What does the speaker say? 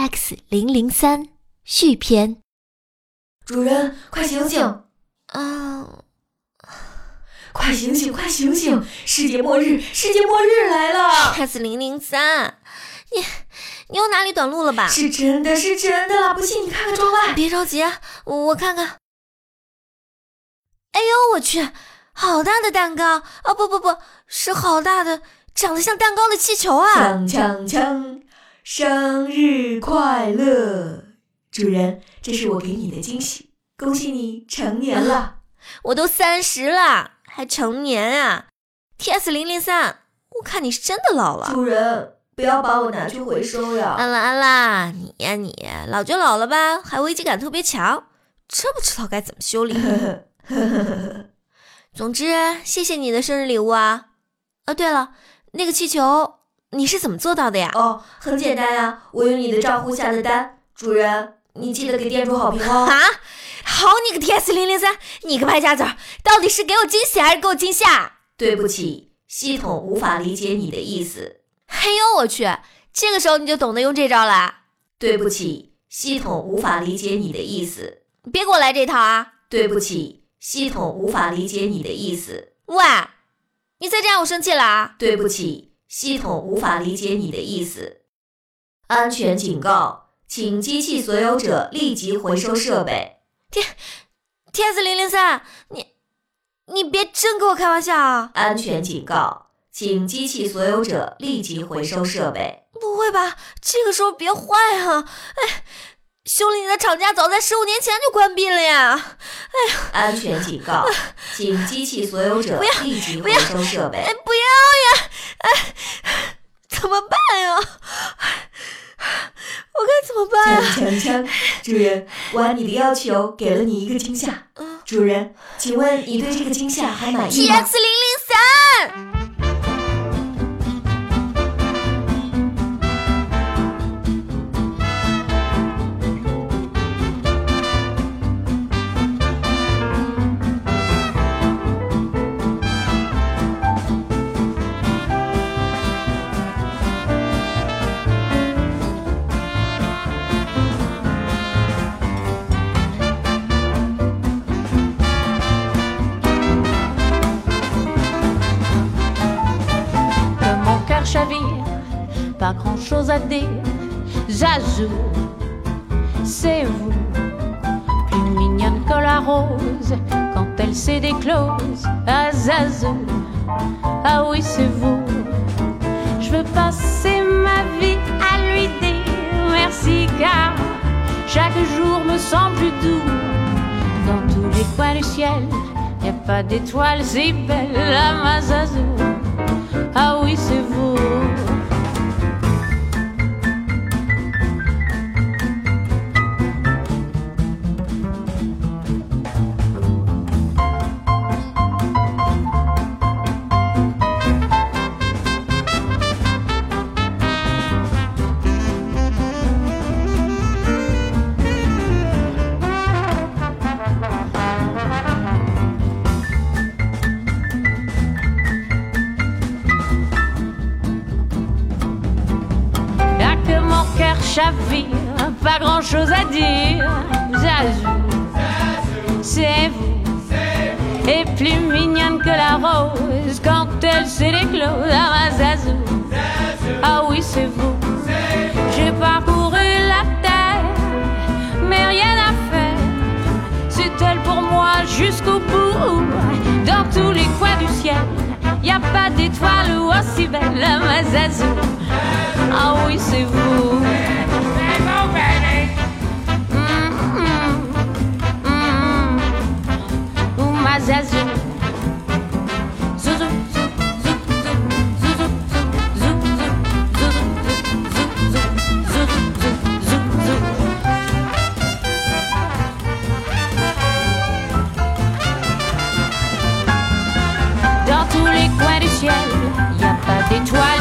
X 零零三续篇。主人，快醒醒！啊，快醒醒，快醒醒！世界末日，世界末日来了！X 零零三，你你又哪里短路了吧？是真的，是真的啦！不信你看看窗外。别着急，我看看。哎呦，我去，好大的蛋糕！啊，不不不，是好大的，长得像蛋糕的气球啊！锵锵锵！生日快乐，主人，这是我给你的惊喜，恭喜你成年了。我都三十了，还成年啊？T S 零零三，我看你是真的老了。主人，不要把我拿去回收呀。安啦安啦，你呀你，老就老了吧，还危机感特别强，真不知道该怎么修理？总之，谢谢你的生日礼物啊。啊，对了，那个气球。你是怎么做到的呀？哦，很简单呀，我用你的账户下的单。主人，你记得给店主好评哦。啊，好你个 T S 零零三，你个败家子，到底是给我惊喜还是给我惊吓？对不起，系统无法理解你的意思。嘿呦我去，这个时候你就懂得用这招了？对不起，系统无法理解你的意思。别给我来这套啊！对不起，系统无法理解你的意思。喂，你再这样我生气了啊！对不起。系统无法理解你的意思。安全警告，请机器所有者立即回收设备。天，TS 零零三，你你别真跟我开玩笑啊！安全警告，请机器所有者立即回收设备。不会吧？这个时候别坏啊！哎。修理你的厂家早在十五年前就关闭了呀！哎呀，安全警告，请机器所有者立即回收设备。哎，不要呀！哎，怎么办呀？我该怎么办啊？锵锵锵！主人，我按你的要求给了你一个惊吓。主人，请问你对这个惊吓还满意吗？T X 零零三。Grand chose à dire. Zazou, c'est vous, plus mignonne que la rose quand elle s'est déclose. Ah Zazou, ah oui, c'est vous. Je veux passer ma vie à lui dire merci car chaque jour me semble plus doux. Dans tous les coins du ciel, y a pas d'étoiles si belles, ah ma Zazou. Ah oui, c'est vous. Chavire, pas grand chose à dire. Zazou, c'est vous. Et plus mignonne que la rose quand elle s'est éclose. Ah, ma Zazou, ah oui, c'est vous. J'ai parcouru la terre, mais rien à faire. C'est elle pour moi jusqu'au bout. Dans tous les coins du ciel, y a pas d'étoile aussi belle. Zazou, ah oui, c'est vous. zazou. Dans tous les coins du ciel, y a pas d'étoiles.